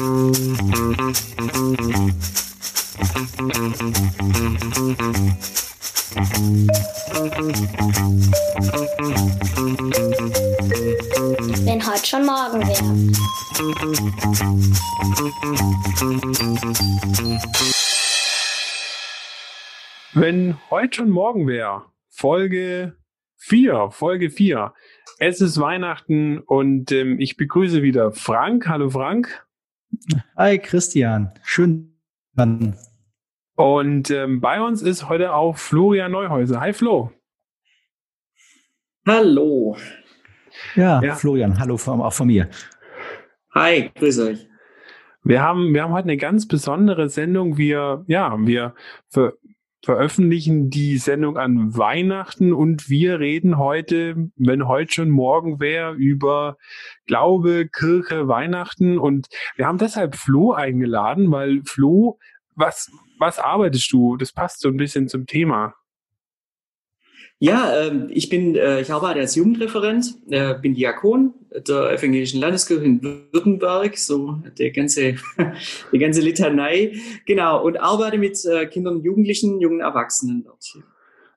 Wenn heute schon morgen wäre. Wenn heute schon morgen wäre, Folge 4, Folge 4. Es ist Weihnachten und ähm, ich begrüße wieder Frank. Hallo Frank. Hi Christian, schön. Dann. Und ähm, bei uns ist heute auch Florian Neuhäuser. Hi Flo. Hallo. Ja, ja. Florian, hallo von, auch von mir. Hi, grüß euch. Wir haben, wir haben heute eine ganz besondere Sendung. Wir, ja, wir ver veröffentlichen die Sendung an Weihnachten und wir reden heute, wenn heute schon morgen wäre, über Glaube, Kirche, Weihnachten und wir haben deshalb Flo eingeladen, weil Flo, was, was arbeitest du? Das passt so ein bisschen zum Thema. Ja, äh, ich bin, äh, ich arbeite als Jugendreferent, äh, bin Diakon der Evangelischen Landeskirche in Württemberg, so der ganze, die ganze Litanei, genau, und arbeite mit äh, Kindern und Jugendlichen, jungen Erwachsenen dort.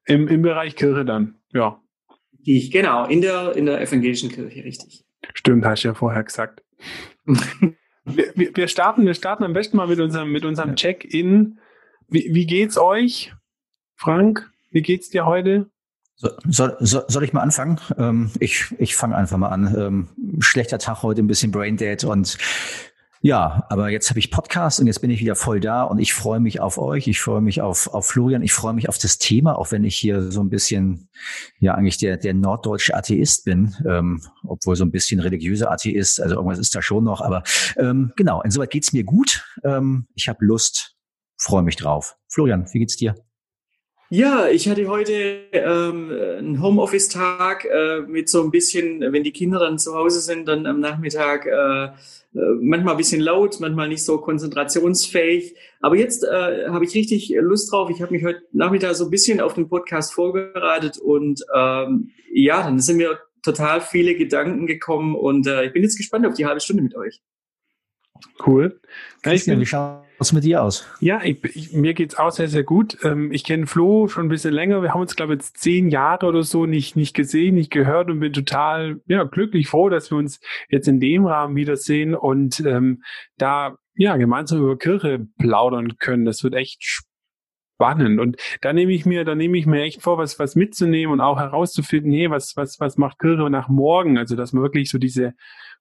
Im, Im Bereich Kirche dann, ja. Ich, genau, in der, in der evangelischen Kirche, richtig. Stimmt, hast du ja vorher gesagt. wir, wir, starten, wir starten am besten mal mit unserem, mit unserem Check-in. Wie, wie geht's euch, Frank? Wie geht's dir heute? So, soll, soll, ich mal anfangen? Ähm, ich ich fange einfach mal an. Ähm, schlechter Tag heute, ein bisschen Braindead und ja, aber jetzt habe ich Podcast und jetzt bin ich wieder voll da und ich freue mich auf euch, ich freue mich auf, auf Florian, ich freue mich auf das Thema, auch wenn ich hier so ein bisschen, ja eigentlich der, der norddeutsche Atheist bin, ähm, obwohl so ein bisschen religiöser Atheist, also irgendwas ist da schon noch, aber ähm, genau, insoweit geht's mir gut, ähm, ich habe Lust, freue mich drauf. Florian, wie geht's dir? Ja, ich hatte heute ähm, einen Homeoffice-Tag äh, mit so ein bisschen, wenn die Kinder dann zu Hause sind, dann am Nachmittag äh, äh, manchmal ein bisschen laut, manchmal nicht so konzentrationsfähig. Aber jetzt äh, habe ich richtig Lust drauf. Ich habe mich heute Nachmittag so ein bisschen auf den Podcast vorbereitet und ähm, ja, dann sind mir total viele Gedanken gekommen und äh, ich bin jetzt gespannt auf die halbe Stunde mit euch. Cool. Christian, wie schaut es mit dir aus? Ja, ich, ich, mir geht's auch sehr, sehr gut. Ähm, ich kenne Flo schon ein bisschen länger. Wir haben uns, glaube ich, jetzt zehn Jahre oder so nicht, nicht gesehen, nicht gehört und bin total ja, glücklich froh, dass wir uns jetzt in dem Rahmen wiedersehen und ähm, da ja gemeinsam über Kirche plaudern können. Das wird echt spannend. Und da nehme ich mir, da nehme ich mir echt vor, was, was mitzunehmen und auch herauszufinden, hey, was, was, was macht Kirche nach morgen? Also, dass man wirklich so diese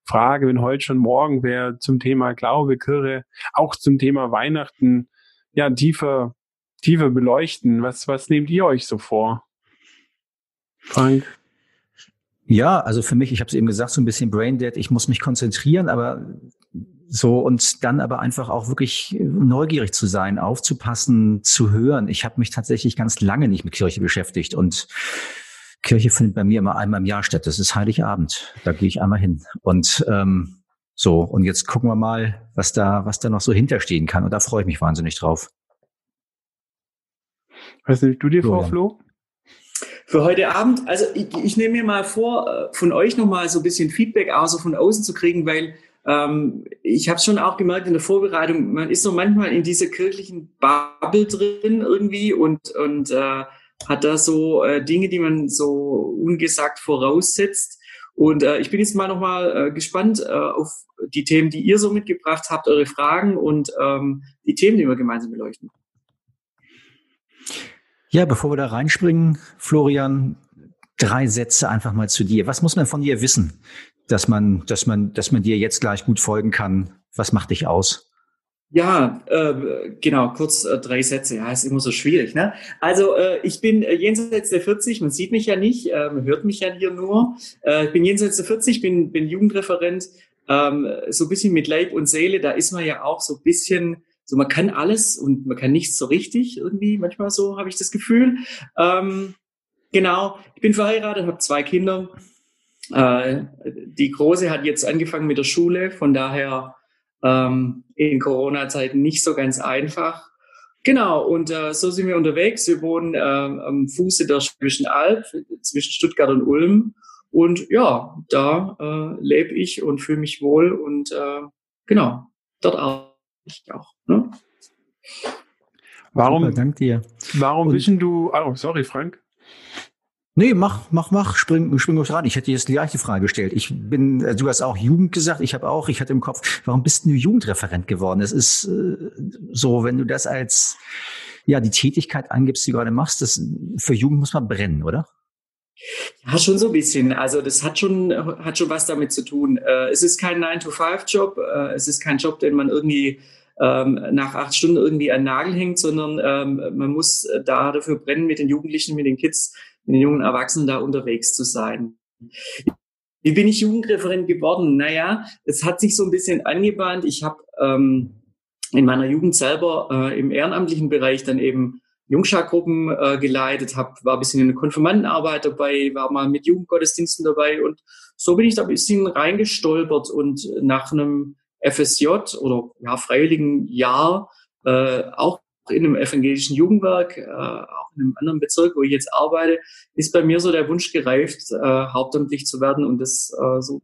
Frage, wenn heute schon morgen wäre, zum Thema Glaube, Kirche, auch zum Thema Weihnachten, ja, tiefer, tiefer beleuchten. Was, was nehmt ihr euch so vor? Frank? Ja, also für mich, ich habe es eben gesagt, so ein bisschen Braindead. Ich muss mich konzentrieren, aber so und dann aber einfach auch wirklich neugierig zu sein, aufzupassen, zu hören. Ich habe mich tatsächlich ganz lange nicht mit Kirche beschäftigt und Kirche findet bei mir immer einmal im Jahr statt. Das ist Heiligabend. Da gehe ich einmal hin. Und ähm, so, und jetzt gucken wir mal, was da, was da noch so hinterstehen kann. Und da freue ich mich wahnsinnig drauf. Was nimmst du dir Florian. vor, Flo? Für heute Abend, also ich, ich nehme mir mal vor, äh, von euch nochmal so ein bisschen Feedback auch so von außen zu kriegen, weil ähm, ich habe schon auch gemerkt in der Vorbereitung, man ist so manchmal in dieser kirchlichen Bubble drin irgendwie und, und äh, hat da so äh, Dinge, die man so ungesagt voraussetzt. Und äh, ich bin jetzt mal nochmal äh, gespannt äh, auf die Themen, die ihr so mitgebracht habt, eure Fragen und ähm, die Themen, die wir gemeinsam beleuchten. Ja, bevor wir da reinspringen, Florian, drei Sätze einfach mal zu dir. Was muss man von dir wissen, dass man, dass man, dass man dir jetzt gleich gut folgen kann? Was macht dich aus? Ja, äh, genau, kurz äh, drei Sätze. Ja, ist immer so schwierig. Ne? Also äh, ich bin äh, jenseits der 40, man sieht mich ja nicht, äh, man hört mich ja hier nur. Äh, ich bin jenseits der 40, bin, bin Jugendreferent, ähm, so ein bisschen mit Leib und Seele, da ist man ja auch so ein bisschen, so man kann alles und man kann nichts so richtig irgendwie, manchmal so habe ich das Gefühl. Ähm, genau, ich bin verheiratet, habe zwei Kinder. Äh, die Große hat jetzt angefangen mit der Schule, von daher ähm, in Corona-Zeiten nicht so ganz einfach. Genau, und äh, so sind wir unterwegs. Wir wohnen äh, am Fuße der Schwäbischen Alb zwischen Stuttgart und Ulm. Und ja, da äh, lebe ich und fühle mich wohl. Und äh, genau, dort arbeite ich auch. Ne? Warum, Super, dank dir. warum Und- wissen du, oh, sorry, Frank. Nee, mach, mach, mach, spring, spring ruhig ran. Ich hätte jetzt die gleiche Frage gestellt. Ich bin, äh, du hast auch Jugend gesagt, ich habe auch, ich hatte im Kopf, warum bist du Jugendreferent geworden? Das ist äh, so, wenn du das als ja die Tätigkeit angibst, die du gerade machst, das für Jugend muss man brennen, oder? Ja, schon so ein bisschen. Also das hat schon, hat schon was damit zu tun. Äh, es ist kein 9-to-5-Job, äh, es ist kein Job, den man irgendwie ähm, nach acht Stunden irgendwie an Nagel hängt, sondern ähm, man muss da dafür brennen, mit den Jugendlichen, mit den Kids, mit den jungen Erwachsenen da unterwegs zu sein. Wie bin ich Jugendreferent geworden? Naja, es hat sich so ein bisschen angebahnt. Ich habe ähm, in meiner Jugend selber äh, im ehrenamtlichen Bereich dann eben Jungschargruppen äh, geleitet, hab, war ein bisschen in der Konfirmandenarbeit dabei, war mal mit Jugendgottesdiensten dabei und so bin ich da ein bisschen reingestolpert und nach einem FSJ oder ja, freiwilligen Jahr äh, auch in einem evangelischen Jugendwerk, äh, auch in einem anderen Bezirk, wo ich jetzt arbeite, ist bei mir so der Wunsch gereift, äh, hauptamtlich zu werden und das äh, so ein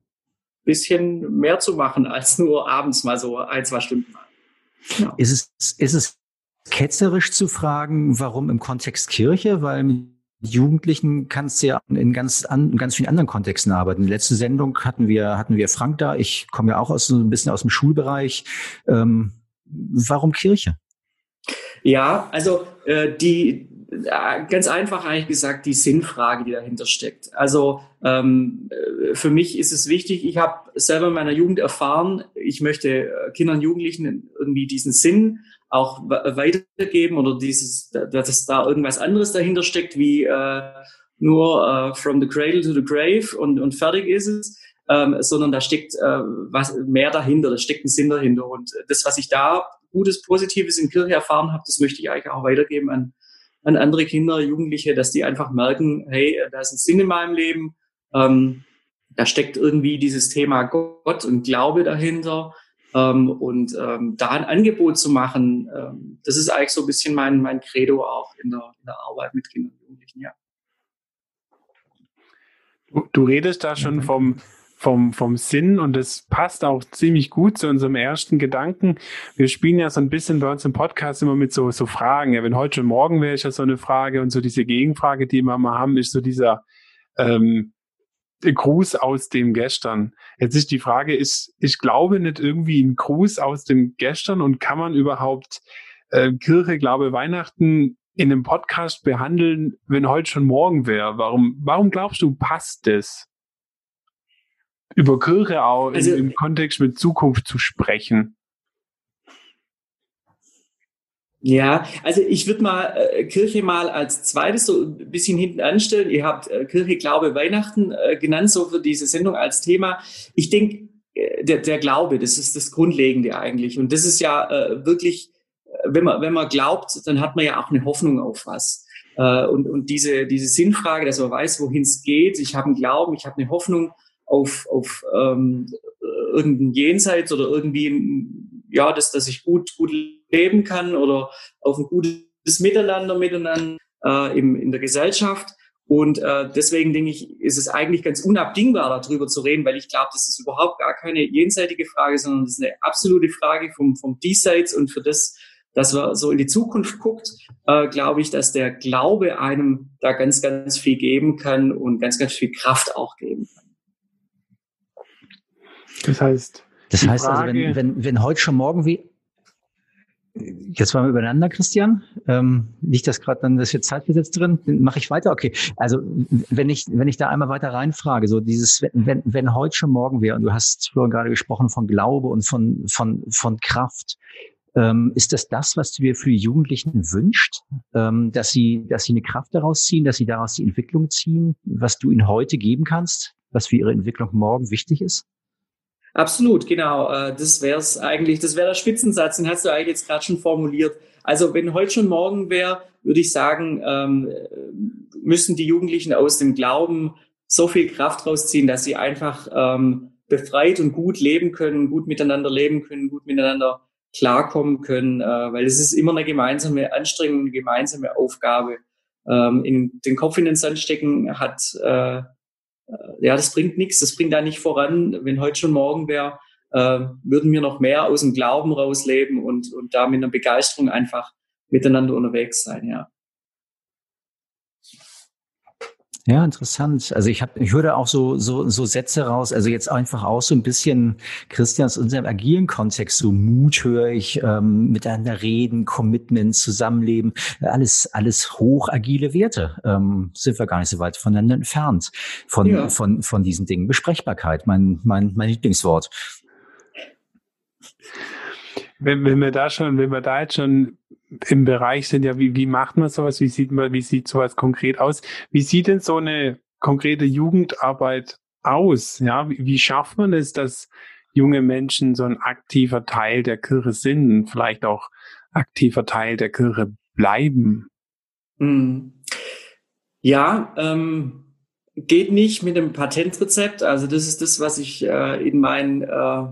bisschen mehr zu machen als nur abends mal so ein, zwei Stunden. Ja. Ist es, ist es ketzerisch zu fragen, warum im Kontext Kirche? Weil mit Jugendlichen kannst du ja in ganz, an, in ganz vielen anderen Kontexten arbeiten. Letzte Sendung hatten wir, hatten wir Frank da. Ich komme ja auch aus so ein bisschen aus dem Schulbereich. Ähm, warum Kirche? Ja, also äh, die äh, ganz einfach eigentlich gesagt die Sinnfrage, die dahinter steckt. Also ähm, äh, für mich ist es wichtig. Ich habe selber in meiner Jugend erfahren, ich möchte äh, Kindern und Jugendlichen irgendwie diesen Sinn auch we- weitergeben oder dieses, dass da irgendwas anderes dahinter steckt, wie äh, nur äh, from the cradle to the grave und, und fertig ist es, ähm, sondern da steckt äh, was mehr dahinter, da steckt ein Sinn dahinter. Und das, was ich da Gutes, Positives in Kirche erfahren habe, das möchte ich eigentlich auch weitergeben an, an andere Kinder, Jugendliche, dass die einfach merken, hey, da ist ein Sinn in meinem Leben, ähm, da steckt irgendwie dieses Thema Gott und Glaube dahinter. Ähm, und ähm, da ein Angebot zu machen, ähm, das ist eigentlich so ein bisschen mein, mein Credo auch in der, in der Arbeit mit Kindern und Jugendlichen, ja. Du, du redest da schon vom, vom, vom Sinn und das passt auch ziemlich gut zu unserem ersten Gedanken. Wir spielen ja so ein bisschen bei uns im Podcast immer mit so, so Fragen. Ja, wenn heute schon morgen wäre, ist ja so eine Frage und so diese Gegenfrage, die wir mal haben, ist so dieser ähm, Gruß aus dem Gestern. Jetzt ist die Frage, ist, ich glaube nicht irgendwie ein Gruß aus dem Gestern und kann man überhaupt äh, Kirche, Glaube, Weihnachten in einem Podcast behandeln, wenn heute schon morgen wäre? Warum, warum glaubst du, passt das? Über Kirche auch Also- im, im Kontext mit Zukunft zu sprechen. Ja, also ich würde mal äh, Kirche mal als zweites so ein bisschen hinten anstellen. Ihr habt äh, Kirche, Glaube, Weihnachten äh, genannt, so für diese Sendung als Thema. Ich denke, äh, der, der Glaube, das ist das Grundlegende eigentlich. Und das ist ja äh, wirklich, äh, wenn man, wenn man glaubt, dann hat man ja auch eine Hoffnung auf was. Und, und diese, diese Sinnfrage, dass man weiß, wohin es geht. Ich habe einen Glauben, ich habe eine Hoffnung auf, auf ähm, irgendein Jenseits oder irgendwie, ja, dass, dass ich gut, gut leben kann oder auf ein gutes Miteinander miteinander äh, im, in der Gesellschaft. Und äh, deswegen denke ich, ist es eigentlich ganz unabdingbar, darüber zu reden, weil ich glaube, das ist überhaupt gar keine jenseitige Frage, sondern das ist eine absolute Frage vom, vom Diesseits und für das, dass man so in die Zukunft guckt, äh, glaube ich, dass der Glaube einem da ganz, ganz viel geben kann und ganz, ganz viel Kraft auch geben kann. Das heißt, Das heißt also, Frage- wenn, wenn, wenn heute schon morgen wie. Jetzt waren wir übereinander, Christian. Ähm, liegt das gerade dann, das jetzt Zeitgesetz drin? Mache ich weiter? Okay. Also wenn ich, wenn ich da einmal weiter reinfrage, so dieses, wenn, wenn, wenn heute schon morgen wäre, und du hast vorhin gerade gesprochen von Glaube und von, von, von Kraft, ähm, ist das das, was du dir für die Jugendlichen wünscht, ähm, dass sie, dass sie eine Kraft daraus ziehen, dass sie daraus die Entwicklung ziehen, was du ihnen heute geben kannst, was für ihre Entwicklung morgen wichtig ist? Absolut, genau. Äh, Das wäre es eigentlich, das wäre der Spitzensatz, den hast du eigentlich jetzt gerade schon formuliert. Also wenn heute schon morgen wäre, würde ich sagen, ähm, müssen die Jugendlichen aus dem Glauben so viel Kraft rausziehen, dass sie einfach ähm, befreit und gut leben können, gut miteinander leben können, gut miteinander klarkommen können, äh, weil es ist immer eine gemeinsame Anstrengung, eine gemeinsame Aufgabe. Ähm, in den Kopf in den Sand stecken hat äh, ja, das bringt nichts, das bringt da nicht voran. Wenn heute schon morgen wäre, äh, würden wir noch mehr aus dem Glauben rausleben und, und da mit einer Begeisterung einfach miteinander unterwegs sein, ja. Ja, interessant. Also ich habe, ich höre auch so, so, so Sätze raus. Also jetzt einfach auch so ein bisschen, Christian, aus unserem agilen Kontext, so Mut höre ich, ähm, miteinander reden, Commitment, Zusammenleben, alles, alles hoch agile Werte. Ähm, sind wir gar nicht so weit voneinander entfernt von, ja. von, von diesen Dingen. Besprechbarkeit, mein, mein, mein Lieblingswort. Wenn, wenn wir da schon, wenn wir da jetzt schon im Bereich sind, ja, wie, wie macht man sowas? Wie sieht man, wie sieht sowas konkret aus? Wie sieht denn so eine konkrete Jugendarbeit aus? Ja, wie, wie schafft man es, dass junge Menschen so ein aktiver Teil der Kirche sind und vielleicht auch aktiver Teil der Kirche bleiben? Hm. Ja, ähm, geht nicht mit dem Patentrezept. Also das ist das, was ich äh, in meinen äh,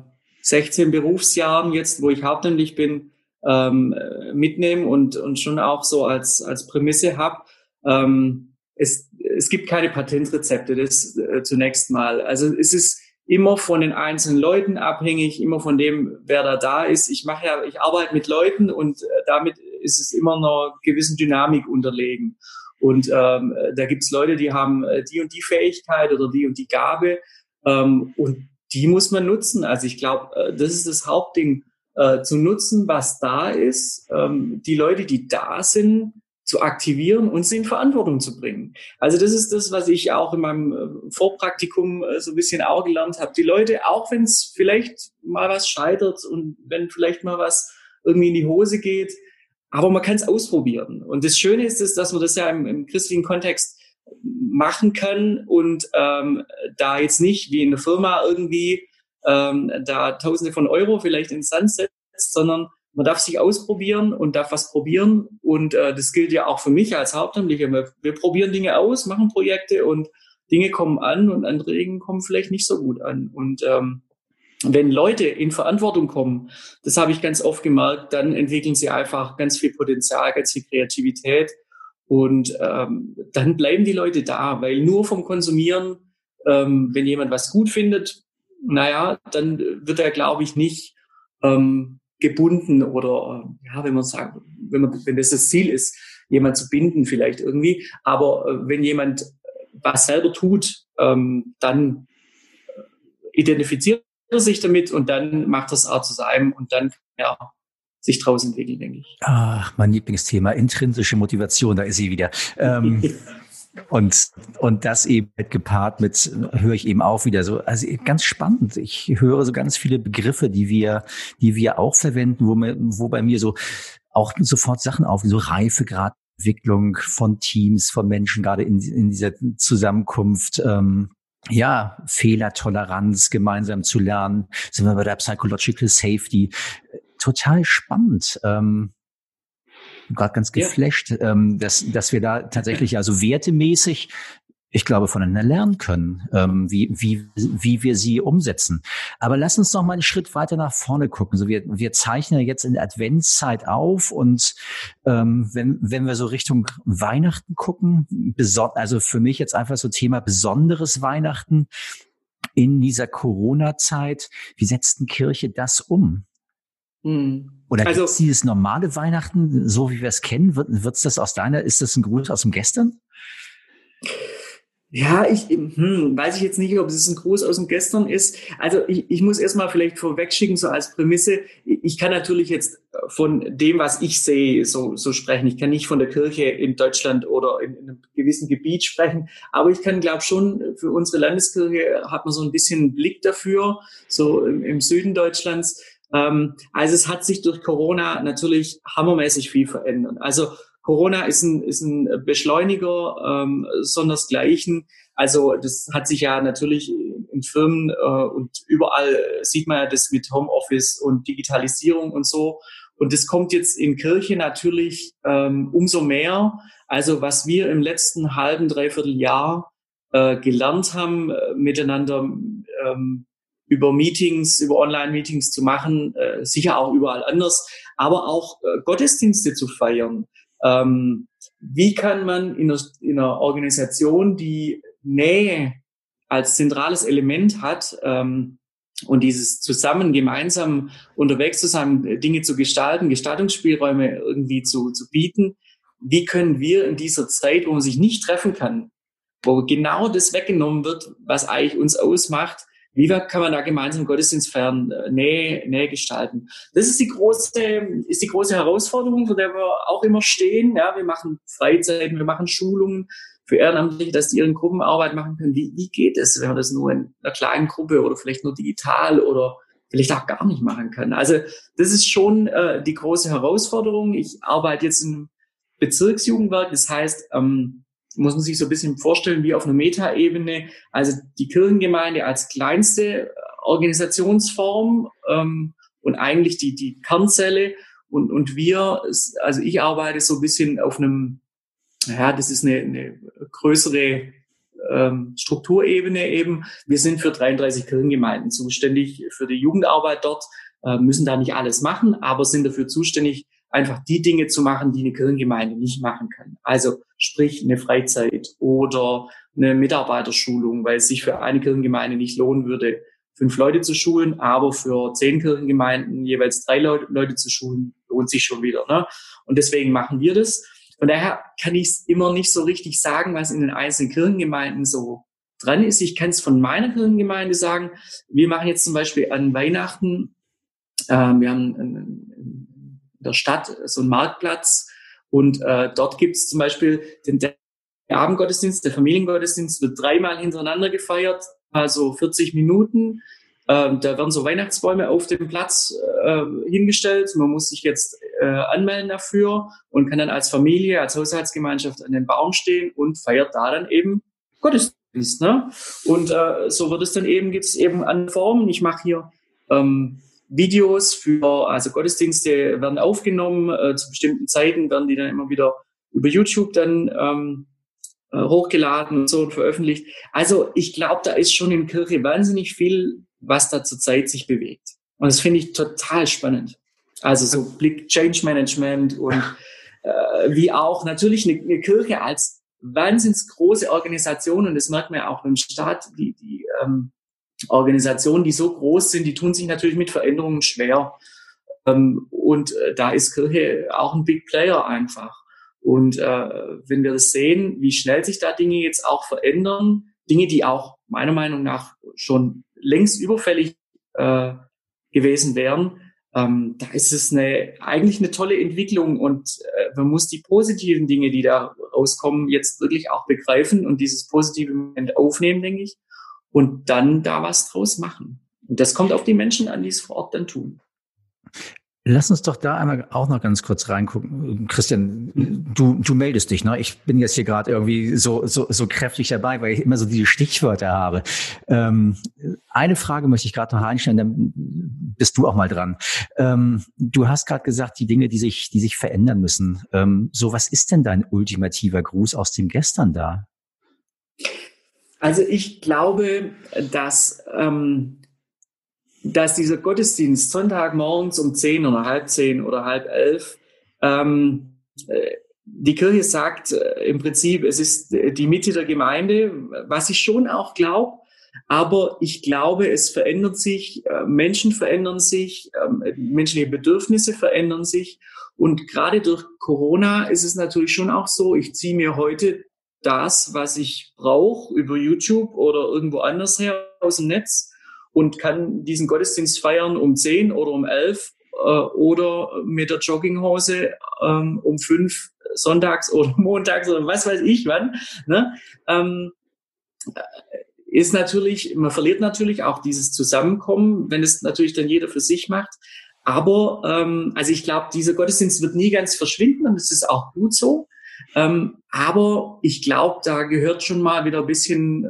16 Berufsjahren jetzt, wo ich hauptamtlich bin, ähm, mitnehme und, und schon auch so als, als Prämisse habe. Ähm, es, es gibt keine Patentrezepte, das äh, zunächst mal. Also es ist immer von den einzelnen Leuten abhängig, immer von dem, wer da da ist. Ich mache ja, ich arbeite mit Leuten und äh, damit ist es immer einer gewissen Dynamik unterlegen. Und ähm, da gibt's Leute, die haben äh, die und die Fähigkeit oder die und die Gabe. Ähm, und die muss man nutzen. Also ich glaube, äh, das ist das Hauptding, äh, zu nutzen, was da ist, ähm, die Leute, die da sind, zu aktivieren und sie in Verantwortung zu bringen. Also das ist das, was ich auch in meinem äh, Vorpraktikum so ein bisschen auch gelernt habe. Die Leute, auch wenn es vielleicht mal was scheitert und wenn vielleicht mal was irgendwie in die Hose geht, aber man kann es ausprobieren. Und das Schöne ist, es, dass man das ja im, im christlichen Kontext machen kann und ähm, da jetzt nicht wie in der Firma irgendwie ähm, da Tausende von Euro vielleicht ins Sand setzt, sondern man darf sich ausprobieren und darf was probieren. Und äh, das gilt ja auch für mich als Hauptamtlicher. Wir, wir probieren Dinge aus, machen Projekte und Dinge kommen an und andere Dinge kommen vielleicht nicht so gut an. Und ähm, wenn Leute in Verantwortung kommen, das habe ich ganz oft gemerkt, dann entwickeln sie einfach ganz viel Potenzial, ganz viel Kreativität und ähm, dann bleiben die Leute da, weil nur vom Konsumieren, ähm, wenn jemand was gut findet, naja, dann wird er, glaube ich, nicht ähm, gebunden oder ja, wenn man sagt, wenn man, wenn das das Ziel ist, jemand zu binden vielleicht irgendwie. Aber äh, wenn jemand was selber tut, ähm, dann identifiziert er sich damit und dann macht das auch zu seinem und dann ja sich draus entwickeln, denke ich. Ach, mein Lieblingsthema, intrinsische Motivation, da ist sie wieder. Ähm, und, und das eben gepaart mit, höre ich eben auch wieder so, also ganz spannend. Ich höre so ganz viele Begriffe, die wir, die wir auch verwenden, wo, mir, wo bei mir so auch sofort Sachen auf, so Reifegradentwicklung von Teams, von Menschen, gerade in, in dieser Zusammenkunft. Ähm, ja, Fehlertoleranz gemeinsam zu lernen, sind wir bei der Psychological Safety total spannend. Ähm, gerade ganz geflasht, ja. ähm, dass, dass wir da tatsächlich also wertemäßig ich glaube, voneinander lernen können, ähm, wie, wie, wie wir sie umsetzen. Aber lass uns noch mal einen Schritt weiter nach vorne gucken. So, wir, wir zeichnen jetzt in der Adventszeit auf und ähm, wenn, wenn wir so Richtung Weihnachten gucken, also für mich jetzt einfach so Thema besonderes Weihnachten in dieser Corona-Zeit, wie setzt denn Kirche das um? Mhm. Oder also, gibt dieses normale Weihnachten, so wie wir es kennen? Wird wird's das aus deiner, ist das ein Gruß aus dem Gestern? Ja, ich hm, weiß ich jetzt nicht, ob es ein Gruß aus dem Gestern ist. Also ich, ich muss erstmal vielleicht vorwegschicken, so als Prämisse. Ich kann natürlich jetzt von dem, was ich sehe, so, so sprechen. Ich kann nicht von der Kirche in Deutschland oder in, in einem gewissen Gebiet sprechen. Aber ich kann, glaube schon, für unsere Landeskirche hat man so ein bisschen Blick dafür, so im, im Süden Deutschlands ähm, also es hat sich durch Corona natürlich hammermäßig viel verändert. Also Corona ist ein, ist ein Beschleuniger ähm, sondersgleichen. Also das hat sich ja natürlich in Firmen äh, und überall sieht man ja das mit Homeoffice und Digitalisierung und so. Und das kommt jetzt in Kirche natürlich ähm, umso mehr. Also was wir im letzten halben, dreiviertel Jahr äh, gelernt haben, äh, miteinander ähm, über Meetings, über Online-Meetings zu machen, äh, sicher auch überall anders, aber auch äh, Gottesdienste zu feiern. Ähm, wie kann man in einer, in einer, Organisation, die Nähe als zentrales Element hat, ähm, und dieses zusammen, gemeinsam unterwegs zu sein, Dinge zu gestalten, Gestaltungsspielräume irgendwie zu, zu bieten. Wie können wir in dieser Zeit, wo man sich nicht treffen kann, wo genau das weggenommen wird, was eigentlich uns ausmacht, wie kann man da gemeinsam Gottesdienst feiern, äh, Nähe, Nähe gestalten? Das ist die große, ist die große Herausforderung, vor der wir auch immer stehen. Ja, wir machen Freizeiten, wir machen Schulungen für Ehrenamtliche, dass die ihren Gruppenarbeit machen können. Wie, wie geht es, wenn man das nur in einer kleinen Gruppe oder vielleicht nur digital oder vielleicht auch gar nicht machen kann? Also das ist schon äh, die große Herausforderung. Ich arbeite jetzt im Bezirksjugendwerk, das heißt, ähm, muss man sich so ein bisschen vorstellen wie auf einer Metaebene. Also die Kirchengemeinde als kleinste Organisationsform ähm, und eigentlich die, die Kernzelle. Und, und wir, also ich arbeite so ein bisschen auf einem, ja, das ist eine, eine größere ähm, Strukturebene eben. Wir sind für 33 Kirchengemeinden zuständig für die Jugendarbeit dort, äh, müssen da nicht alles machen, aber sind dafür zuständig, einfach die Dinge zu machen, die eine Kirchengemeinde nicht machen kann. Also sprich eine Freizeit oder eine Mitarbeiterschulung, weil es sich für eine Kirchengemeinde nicht lohnen würde, fünf Leute zu schulen, aber für zehn Kirchengemeinden jeweils drei Leute, zu schulen, lohnt sich schon wieder. Ne? Und deswegen machen wir das. Von daher kann ich es immer nicht so richtig sagen, was in den einzelnen Kirchengemeinden so dran ist. Ich kann es von meiner Kirchengemeinde sagen. Wir machen jetzt zum Beispiel an Weihnachten, äh, wir haben einen, der Stadt so einen Marktplatz und äh, dort gibt es zum Beispiel den Abendgottesdienst, der Familiengottesdienst wird dreimal hintereinander gefeiert, also 40 Minuten. Ähm, da werden so Weihnachtsbäume auf dem Platz äh, hingestellt. Man muss sich jetzt äh, anmelden dafür und kann dann als Familie, als Haushaltsgemeinschaft an den Baum stehen und feiert da dann eben Gottesdienst. Ne? Und äh, so wird es dann eben, gibt es eben an Formen. Ich mache hier ähm, Videos für, also Gottesdienste werden aufgenommen, äh, zu bestimmten Zeiten werden die dann immer wieder über YouTube dann ähm, äh, hochgeladen und so und veröffentlicht. Also ich glaube, da ist schon in Kirche wahnsinnig viel, was da zurzeit sich bewegt. Und das finde ich total spannend. Also so Blick Change Management und äh, wie auch natürlich eine, eine Kirche als wahnsinns große Organisation und das merkt man ja auch im Staat, die, die ähm, Organisationen, die so groß sind, die tun sich natürlich mit Veränderungen schwer. Ähm, und äh, da ist Kirche auch ein Big Player einfach. Und äh, wenn wir das sehen, wie schnell sich da Dinge jetzt auch verändern, Dinge, die auch meiner Meinung nach schon längst überfällig äh, gewesen wären, ähm, da ist es eine, eigentlich eine tolle Entwicklung und man muss die positiven Dinge, die da rauskommen, jetzt wirklich auch begreifen und dieses positive Moment aufnehmen, denke ich und dann da was draus machen. Und das kommt auf die Menschen an, die es vor Ort dann tun. Lass uns doch da einmal auch noch ganz kurz reingucken. Christian, du, du meldest dich, ne? Ich bin jetzt hier gerade irgendwie so, so, so kräftig dabei, weil ich immer so diese Stichwörter habe. Ähm, eine Frage möchte ich gerade noch einstellen, dann bist du auch mal dran. Ähm, du hast gerade gesagt, die Dinge, die sich, die sich verändern müssen. Ähm, so, was ist denn dein ultimativer Gruß aus dem Gestern da? Also ich glaube, dass, ähm, dass dieser Gottesdienst Sonntagmorgens um zehn oder halb zehn oder halb elf, ähm, äh, die Kirche sagt äh, im Prinzip, es ist die Mitte der Gemeinde, was ich schon auch glaube. Aber ich glaube, es verändert sich, äh, Menschen verändern sich, äh, menschliche Bedürfnisse verändern sich. Und gerade durch Corona ist es natürlich schon auch so, ich ziehe mir heute das, was ich brauche, über YouTube oder irgendwo anders her aus dem Netz und kann diesen Gottesdienst feiern um 10 oder um 11 äh, oder mit der Jogginghose ähm, um 5 sonntags oder montags oder was weiß ich wann. Ne? Ähm, äh, ist natürlich, man verliert natürlich auch dieses Zusammenkommen, wenn es natürlich dann jeder für sich macht. Aber ähm, also ich glaube, dieser Gottesdienst wird nie ganz verschwinden und es ist auch gut so. Ähm, aber ich glaube, da gehört schon mal wieder ein bisschen äh,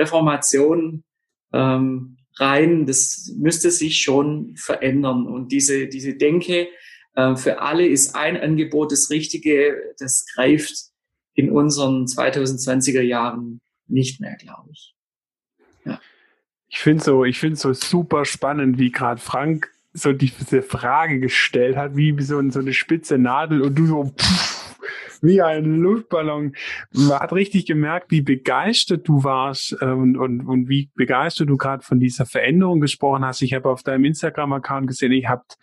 Reformation ähm, rein. Das müsste sich schon verändern. Und diese, diese Denke äh, für alle ist ein Angebot das Richtige, das greift in unseren 2020er Jahren nicht mehr, glaube ich. Ja. Ich finde so, ich finde so super spannend, wie gerade Frank so diese Frage gestellt hat, wie so, so eine spitze Nadel und du so, pff, wie ein Luftballon. Man hat richtig gemerkt, wie begeistert du warst äh, und, und, und wie begeistert du gerade von dieser Veränderung gesprochen hast. Ich habe auf deinem Instagram-Account gesehen, ihr habt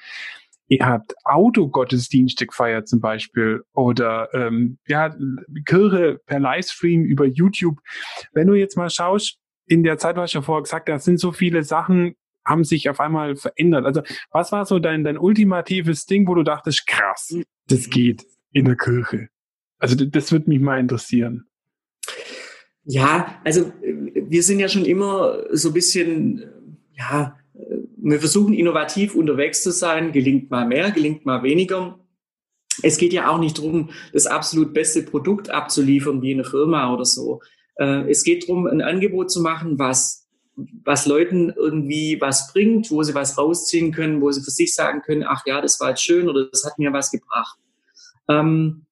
ihr habt Autogottesdienste gefeiert zum Beispiel oder ähm, ja, Kirche per Livestream über YouTube. Wenn du jetzt mal schaust, in der Zeit, was ich ja vorher gesagt habe, sind so viele Sachen, haben sich auf einmal verändert. Also was war so dein, dein ultimatives Ding, wo du dachtest, krass, das geht in der Kirche? Also das würde mich mal interessieren. Ja, also wir sind ja schon immer so ein bisschen, ja, wir versuchen innovativ unterwegs zu sein, gelingt mal mehr, gelingt mal weniger. Es geht ja auch nicht darum, das absolut beste Produkt abzuliefern wie eine Firma oder so. Äh, es geht darum, ein Angebot zu machen, was, was Leuten irgendwie was bringt, wo sie was rausziehen können, wo sie für sich sagen können, ach ja, das war jetzt schön oder das hat mir was gebracht. Ähm,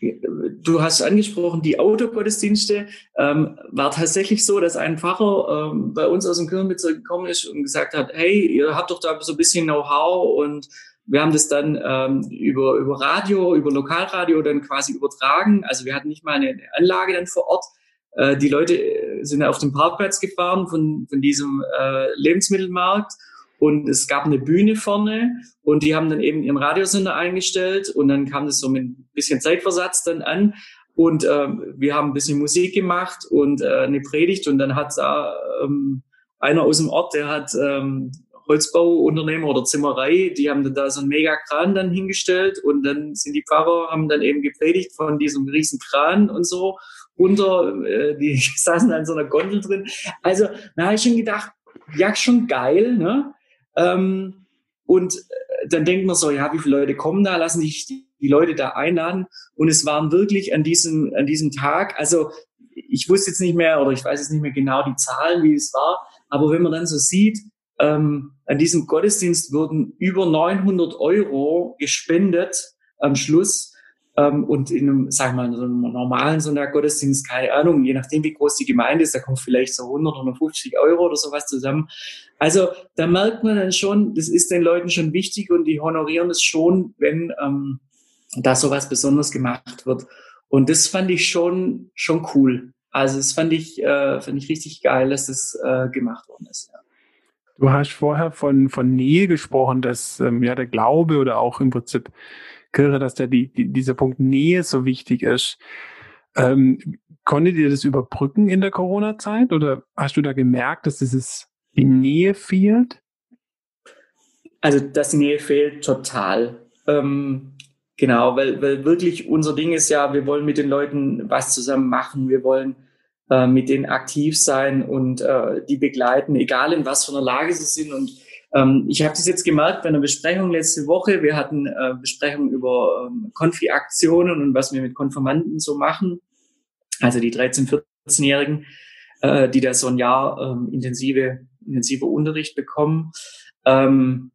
Du hast angesprochen, die Autogottesdienste. Ähm, war tatsächlich so, dass ein Pfarrer ähm, bei uns aus dem Kirchenbezirk gekommen ist und gesagt hat, hey, ihr habt doch da so ein bisschen Know-how und wir haben das dann ähm, über, über Radio, über Lokalradio dann quasi übertragen. Also wir hatten nicht mal eine Anlage dann vor Ort. Äh, die Leute sind auf dem Parkplatz gefahren von, von diesem äh, Lebensmittelmarkt und es gab eine Bühne vorne und die haben dann eben ihren Radiosender eingestellt und dann kam das so mit ein bisschen Zeitversatz dann an und ähm, wir haben ein bisschen Musik gemacht und äh, eine Predigt und dann hat da ähm, einer aus dem Ort, der hat ähm, Holzbauunternehmer oder Zimmerei, die haben dann da so einen Mega-Kran dann hingestellt und dann sind die Pfarrer, haben dann eben gepredigt von diesem riesen Kran und so unter, äh, die saßen an so einer Gondel drin. Also da habe ich schon gedacht, ja, schon geil, ne? Ähm, und äh, dann denkt man so, ja, wie viele Leute kommen da, lassen sich die Leute da einladen. Und es waren wirklich an diesem, an diesem Tag, also ich wusste jetzt nicht mehr oder ich weiß jetzt nicht mehr genau die Zahlen, wie es war, aber wenn man dann so sieht, ähm, an diesem Gottesdienst wurden über 900 Euro gespendet am Schluss ähm, und in einem, sagen wir mal, so einem normalen Sonntag-Gottesdienst, keine Ahnung, je nachdem, wie groß die Gemeinde ist, da kommt vielleicht so 100, 150 Euro oder sowas zusammen. Also da merkt man dann schon, das ist den Leuten schon wichtig und die honorieren es schon, wenn ähm, da sowas besonders gemacht wird. Und das fand ich schon, schon cool. Also das fand ich, äh, fand ich richtig geil, dass das äh, gemacht worden ist. Ja. Du hast vorher von, von Nähe gesprochen, dass ähm, ja der Glaube oder auch im Prinzip Kirche, dass der die, die, dieser Punkt Nähe so wichtig ist. Ähm, konntet ihr das überbrücken in der Corona-Zeit oder hast du da gemerkt, dass dieses die Nähe fehlt? Also, dass die Nähe fehlt, total. Ähm, genau, weil, weil wirklich unser Ding ist ja, wir wollen mit den Leuten was zusammen machen, wir wollen äh, mit denen aktiv sein und äh, die begleiten, egal in was für einer Lage sie sind. Und ähm, ich habe das jetzt gemerkt bei einer Besprechung letzte Woche. Wir hatten äh, Besprechungen über ähm, Konfi-Aktionen und was wir mit Konformanten so machen. Also die 13-, 14-Jährigen, äh, die da so ein Jahr ähm, intensive, intensive Unterricht bekommen. Ähm,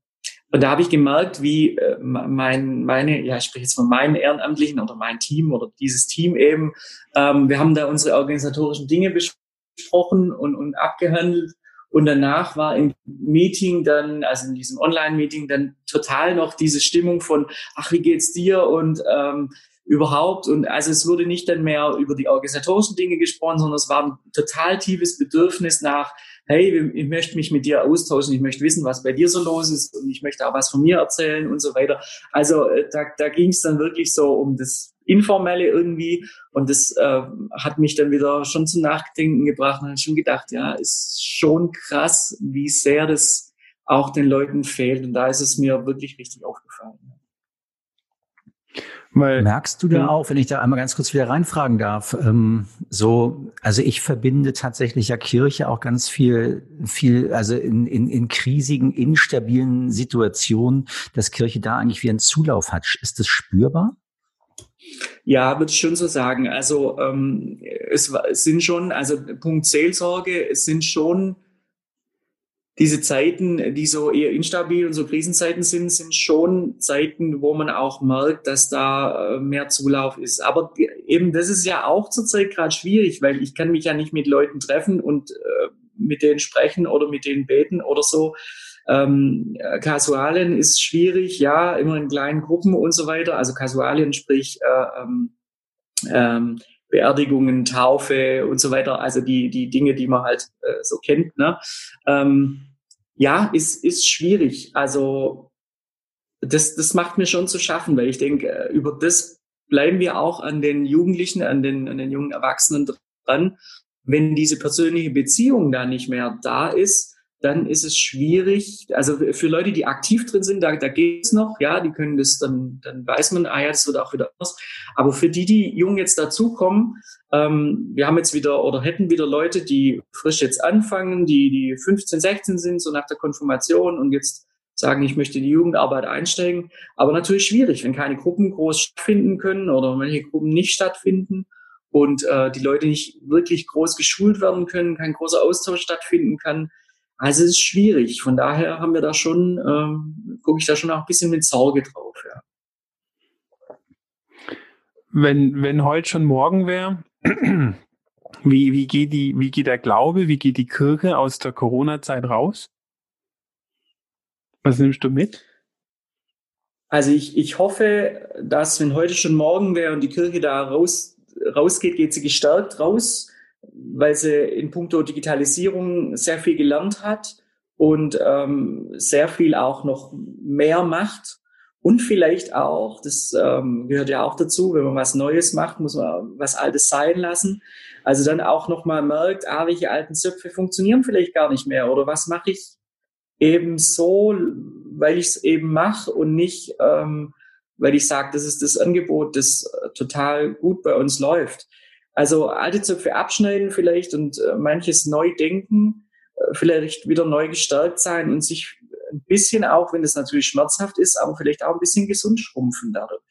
und da habe ich gemerkt, wie äh, mein, meine, ja, ich spreche jetzt von meinem Ehrenamtlichen oder mein Team oder dieses Team eben, ähm, wir haben da unsere organisatorischen Dinge besprochen und, und abgehandelt und danach war im Meeting dann, also in diesem Online-Meeting dann total noch diese Stimmung von, ach, wie geht's dir und ähm, überhaupt. Und also es wurde nicht dann mehr über die organisatorischen Dinge gesprochen, sondern es war ein total tiefes Bedürfnis nach, hey, ich möchte mich mit dir austauschen, ich möchte wissen, was bei dir so los ist und ich möchte auch was von mir erzählen und so weiter. Also äh, da, da ging es dann wirklich so um das Informelle irgendwie. Und das äh, hat mich dann wieder schon zum Nachdenken gebracht und habe schon gedacht, ja, ist schon krass, wie sehr das auch den Leuten fehlt. Und da ist es mir wirklich richtig aufgefallen. Weil, Merkst du da auch, wenn ich da einmal ganz kurz wieder reinfragen darf, ähm, so, also ich verbinde tatsächlich ja Kirche auch ganz viel, viel, also in, in, in krisigen, instabilen Situationen, dass Kirche da eigentlich wie einen Zulauf hat. Ist das spürbar? Ja, würde ich schon so sagen. Also ähm, es, es sind schon, also Punkt Seelsorge, es sind schon diese Zeiten, die so eher instabil und so Krisenzeiten sind, sind schon Zeiten, wo man auch merkt, dass da äh, mehr Zulauf ist. Aber eben das ist ja auch zurzeit gerade schwierig, weil ich kann mich ja nicht mit Leuten treffen und äh, mit denen sprechen oder mit denen beten oder so. Ähm, Kasualien ist schwierig, ja, immer in kleinen Gruppen und so weiter. Also Kasualien, sprich äh, ähm, ähm, Beerdigungen, Taufe und so weiter, also die, die Dinge, die man halt äh, so kennt. Ne? Ähm, ja, ist, ist schwierig. Also das, das macht mir schon zu schaffen, weil ich denke, äh, über das bleiben wir auch an den Jugendlichen, an den, an den jungen Erwachsenen dran. Wenn diese persönliche Beziehung da nicht mehr da ist, dann ist es schwierig. Also für Leute, die aktiv drin sind, da, da geht es noch, ja, die können das, dann, dann weiß man, ah ja, das wird auch wieder anders. Aber für die, die jung jetzt dazukommen, ähm, wir haben jetzt wieder oder hätten wieder Leute, die frisch jetzt anfangen, die, die 15, 16 sind, so nach der Konfirmation und jetzt sagen, ich möchte in die Jugendarbeit einsteigen. Aber natürlich schwierig, wenn keine Gruppen groß stattfinden können oder welche Gruppen nicht stattfinden und äh, die Leute nicht wirklich groß geschult werden können, kein großer Austausch stattfinden kann also es ist schwierig. Von daher haben wir da schon, ähm, gucke ich da schon auch ein bisschen mit Sorge drauf. Ja. Wenn, wenn heute schon morgen wäre, wie, wie, geht die, wie geht der Glaube, wie geht die Kirche aus der Corona-Zeit raus? Was nimmst du mit? Also ich, ich hoffe, dass wenn heute schon morgen wäre und die Kirche da raus, rausgeht, geht sie gestärkt raus weil sie in puncto Digitalisierung sehr viel gelernt hat und ähm, sehr viel auch noch mehr macht. Und vielleicht auch, das ähm, gehört ja auch dazu, wenn man was Neues macht, muss man was Altes sein lassen. Also dann auch nochmal merkt, ah, welche alten Zöpfe funktionieren vielleicht gar nicht mehr oder was mache ich eben so, weil ich es eben mache und nicht, ähm, weil ich sage, das ist das Angebot, das äh, total gut bei uns läuft. Also alte Zöpfe abschneiden vielleicht und äh, manches neu denken, äh, vielleicht wieder neu gestärkt sein und sich ein bisschen auch, wenn es natürlich schmerzhaft ist, aber vielleicht auch ein bisschen gesund schrumpfen dadurch.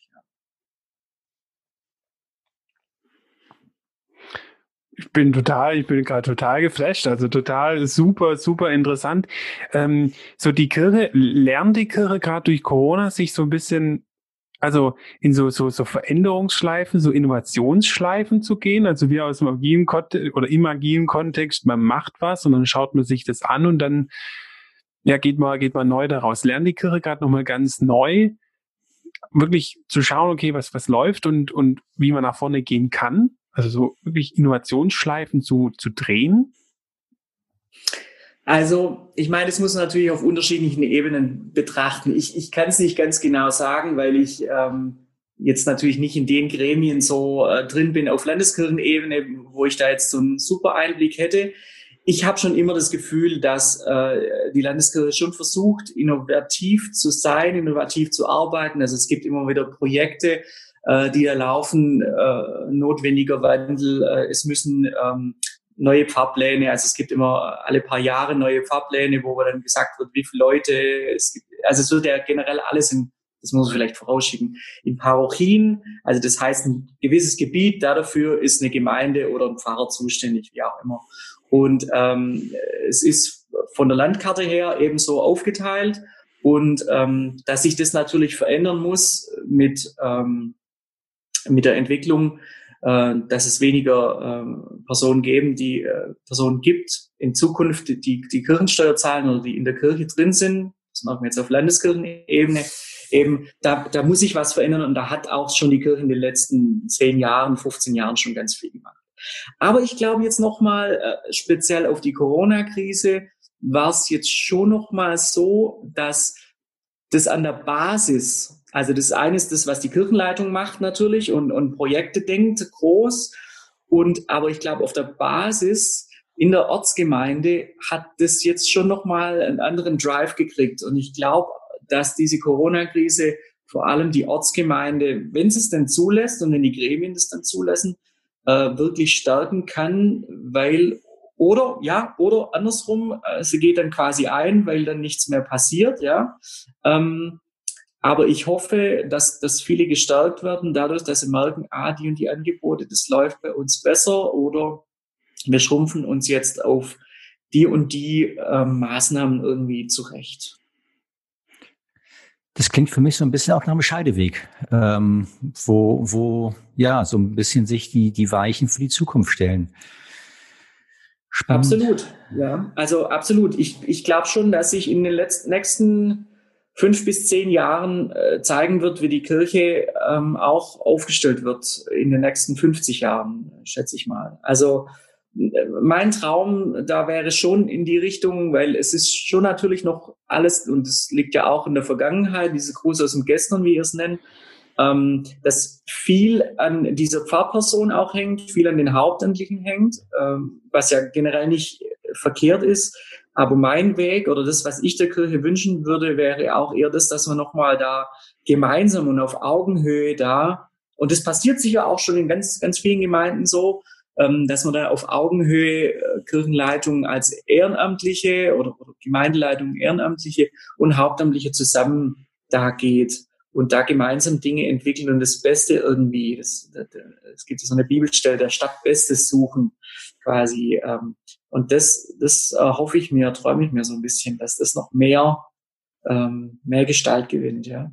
Ich bin total, ich bin gerade total geflasht, also total super, super interessant. Ähm, so die Kirche, lernt die Kirche gerade durch Corona sich so ein bisschen also in so, so, so Veränderungsschleifen, so Innovationsschleifen zu gehen. Also wir aus dem agilen Kontext oder im agilen Kontext, man macht was und dann schaut man sich das an und dann ja, geht man, geht man neu daraus. Lernt die Kirche gerade nochmal ganz neu, wirklich zu schauen, okay, was, was läuft und, und wie man nach vorne gehen kann. Also so wirklich Innovationsschleifen zu, zu drehen. Also, ich meine, das muss man natürlich auf unterschiedlichen Ebenen betrachten. Ich, ich kann es nicht ganz genau sagen, weil ich ähm, jetzt natürlich nicht in den Gremien so äh, drin bin auf Landeskirchenebene, wo ich da jetzt so einen super Einblick hätte. Ich habe schon immer das Gefühl, dass äh, die Landeskirche schon versucht, innovativ zu sein, innovativ zu arbeiten. Also es gibt immer wieder Projekte, äh, die da laufen, äh, notwendiger Wandel. Äh, es müssen ähm, neue Fahrpläne. Also es gibt immer alle paar Jahre neue Fahrpläne, wo dann gesagt wird, wie viele Leute es gibt. Also es wird ja generell alles in, das muss man vielleicht vorausschicken, in Parochien. Also das heißt, ein gewisses Gebiet, dafür ist eine Gemeinde oder ein Pfarrer zuständig, wie auch immer. Und ähm, es ist von der Landkarte her ebenso aufgeteilt. Und ähm, dass sich das natürlich verändern muss mit, ähm, mit der Entwicklung äh, dass es weniger äh, Personen geben, die äh, Personen gibt in Zukunft, die die Kirchensteuer zahlen oder die in der Kirche drin sind. Das machen wir jetzt auf Landeskirchenebene. Eben, da, da muss sich was verändern und da hat auch schon die Kirche in den letzten zehn Jahren, 15 Jahren schon ganz viel gemacht. Aber ich glaube jetzt nochmal äh, speziell auf die Corona-Krise war es jetzt schon nochmal so, dass das an der Basis also das eine ist das, was die Kirchenleitung macht natürlich und, und Projekte denkt groß. Und aber ich glaube, auf der Basis in der Ortsgemeinde hat das jetzt schon nochmal einen anderen Drive gekriegt. Und ich glaube, dass diese Corona-Krise vor allem die Ortsgemeinde, wenn sie es denn zulässt und wenn die Gremien das dann zulassen, äh, wirklich stärken kann, weil oder ja oder andersrum, äh, sie geht dann quasi ein, weil dann nichts mehr passiert, ja. Ähm, aber ich hoffe, dass, dass viele gestärkt werden dadurch, dass sie merken, ah, die und die Angebote, das läuft bei uns besser oder wir schrumpfen uns jetzt auf die und die äh, Maßnahmen irgendwie zurecht. Das klingt für mich so ein bisschen auch nach einem Scheideweg, ähm, wo, wo ja so ein bisschen sich die, die Weichen für die Zukunft stellen. Spannend. Absolut, ja. Also absolut. Ich, ich glaube schon, dass sich in den letzten, nächsten fünf bis zehn Jahren äh, zeigen wird, wie die Kirche ähm, auch aufgestellt wird in den nächsten 50 Jahren, schätze ich mal. Also äh, mein Traum, da wäre schon in die Richtung, weil es ist schon natürlich noch alles, und es liegt ja auch in der Vergangenheit, diese Gruß aus dem Gestern, wie ihr es nennt, ähm, dass viel an dieser Pfarrperson auch hängt, viel an den Hauptamtlichen hängt, ähm, was ja generell nicht verkehrt ist. Aber mein Weg oder das, was ich der Kirche wünschen würde, wäre auch eher das, dass man nochmal da gemeinsam und auf Augenhöhe da, und das passiert sicher auch schon in ganz, ganz vielen Gemeinden so, ähm, dass man da auf Augenhöhe äh, Kirchenleitung als Ehrenamtliche oder, oder Gemeindeleitung Ehrenamtliche und Hauptamtliche zusammen da geht und da gemeinsam Dinge entwickeln und das Beste irgendwie, es gibt so eine Bibelstelle, der Stadt Bestes suchen quasi. Ähm, und das, das äh, hoffe ich mir, träume ich mir so ein bisschen, dass das noch mehr, ähm, mehr Gestalt gewinnt, ja.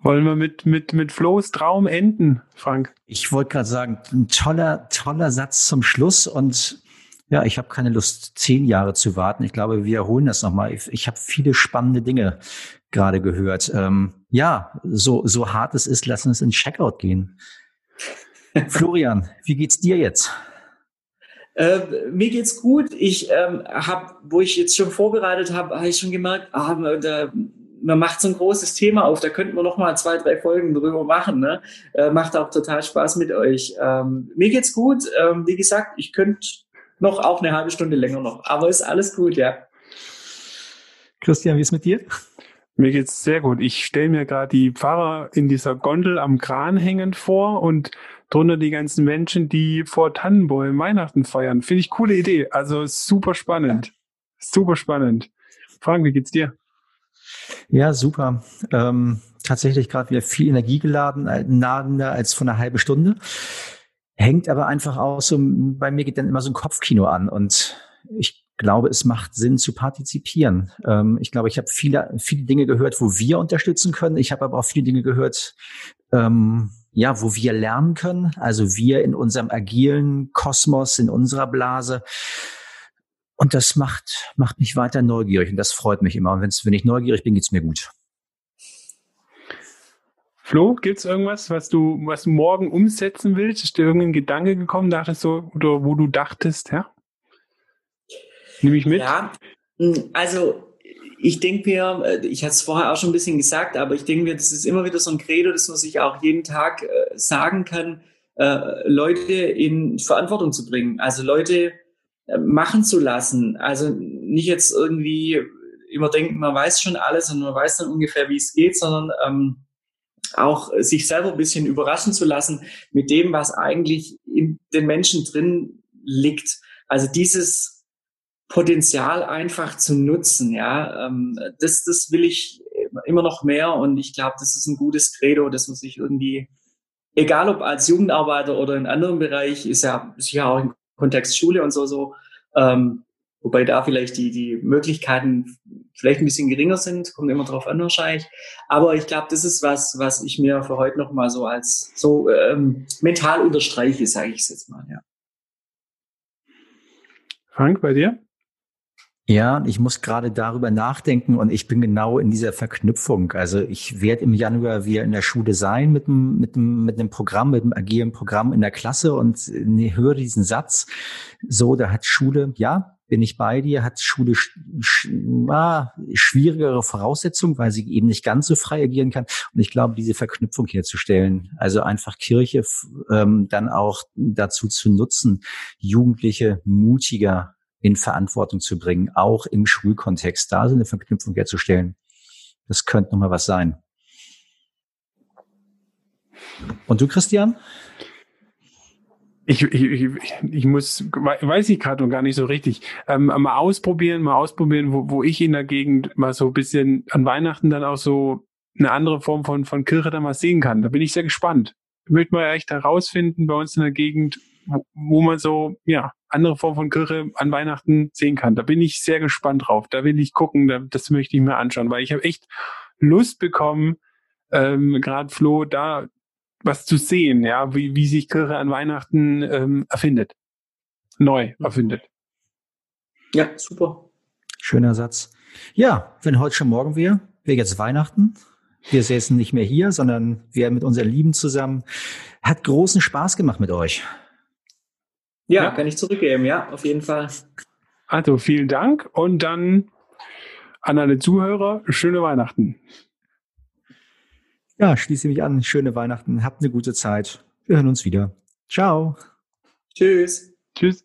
Wollen wir mit, mit, mit Flo's Traum enden, Frank? Ich wollte gerade sagen, ein toller, toller Satz zum Schluss und ja, ich habe keine Lust, zehn Jahre zu warten. Ich glaube, wir wiederholen das nochmal. Ich, ich habe viele spannende Dinge gerade gehört. Ähm, ja, so, so hart es ist, lassen uns in Checkout gehen. Florian, wie geht's dir jetzt? Äh, mir geht's gut. Ich ähm, habe, wo ich jetzt schon vorbereitet habe, habe ich schon gemerkt, ah, da, man macht so ein großes Thema auf. Da könnten wir noch mal zwei, drei Folgen drüber machen. Ne? Äh, macht auch total Spaß mit euch. Ähm, mir geht's gut. Ähm, wie gesagt, ich könnte noch auch eine halbe Stunde länger noch, aber ist alles gut, ja. Christian, wie ist mit dir? Mir geht's sehr gut. Ich stelle mir gerade die Pfarrer in dieser Gondel am Kran hängend vor und drunter die ganzen Menschen, die vor Tannenbäumen Weihnachten feiern. Finde ich coole Idee. Also super spannend. Super spannend. Frank, wie geht's dir? Ja, super. Ähm, tatsächlich gerade wieder viel Energie geladen, äh, nahender als vor einer halben Stunde. Hängt aber einfach aus, so, bei mir geht dann immer so ein Kopfkino an und ich glaube, es macht Sinn zu partizipieren. Ähm, ich glaube, ich habe viele, viele Dinge gehört, wo wir unterstützen können. Ich habe aber auch viele Dinge gehört, ähm, ja, wo wir lernen können. Also wir in unserem agilen Kosmos, in unserer Blase. Und das macht, macht mich weiter neugierig und das freut mich immer. Und wenn's, wenn ich neugierig bin, geht's mir gut. Flo, gibt's irgendwas, was du, was du morgen umsetzen willst? Ist dir irgendein Gedanke gekommen, dachtest du, oder wo du dachtest, ja? Nimm ich mit? Ja, also ich denke mir, äh, ich hatte es vorher auch schon ein bisschen gesagt, aber ich denke mir, das ist immer wieder so ein Credo, dass man sich auch jeden Tag äh, sagen kann, äh, Leute in Verantwortung zu bringen, also Leute äh, machen zu lassen. Also nicht jetzt irgendwie immer denken, man weiß schon alles und man weiß dann ungefähr, wie es geht, sondern ähm, auch sich selber ein bisschen überraschen zu lassen mit dem, was eigentlich in den Menschen drin liegt. Also dieses Potenzial einfach zu nutzen. Ja, ähm, das, das will ich immer noch mehr und ich glaube, das ist ein gutes Credo, dass man sich irgendwie, egal ob als Jugendarbeiter oder in anderen Bereich, ist ja sicher auch im Kontext Schule und so so, ähm, wobei da vielleicht die die Möglichkeiten vielleicht ein bisschen geringer sind, kommt immer drauf an wahrscheinlich. Aber ich glaube, das ist was, was ich mir für heute noch mal so als so ähm, mental unterstreiche, sage ich es jetzt mal. Ja. Frank, bei dir? Ja, ich muss gerade darüber nachdenken und ich bin genau in dieser Verknüpfung. Also ich werde im Januar wieder in der Schule sein mit einem, mit einem, mit einem Programm, mit einem agilen Programm in der Klasse und höre diesen Satz. So, da hat Schule, ja, bin ich bei dir, hat Schule sch sch schwierigere Voraussetzungen, weil sie eben nicht ganz so frei agieren kann. Und ich glaube, diese Verknüpfung herzustellen, also einfach Kirche ähm, dann auch dazu zu nutzen, Jugendliche mutiger in Verantwortung zu bringen, auch im Schulkontext, da so eine Verknüpfung herzustellen. Das könnte nochmal was sein. Und du, Christian? Ich, ich, ich, ich muss, weiß ich gerade noch gar nicht so richtig. Ähm, mal ausprobieren, mal ausprobieren, wo, wo ich in der Gegend mal so ein bisschen an Weihnachten dann auch so eine andere Form von, von Kirche dann mal sehen kann. Da bin ich sehr gespannt. Ich möchte mal echt herausfinden bei uns in der Gegend, wo, man so, ja, andere Form von Kirche an Weihnachten sehen kann. Da bin ich sehr gespannt drauf. Da will ich gucken, da, das möchte ich mir anschauen, weil ich habe echt Lust bekommen, ähm, gerade Flo, da was zu sehen, ja, wie, wie sich Kirche an Weihnachten ähm, erfindet. Neu erfindet. Ja, super. Schöner Satz. Ja, wenn heute schon morgen wäre, wäre jetzt Weihnachten. Wir säßen nicht mehr hier, sondern wir mit unseren Lieben zusammen. Hat großen Spaß gemacht mit euch. Ja, ja, kann ich zurückgeben, ja, auf jeden Fall. Also vielen Dank und dann an alle Zuhörer, schöne Weihnachten. Ja, schließe mich an. Schöne Weihnachten. Habt eine gute Zeit. Wir hören uns wieder. Ciao. Tschüss. Tschüss.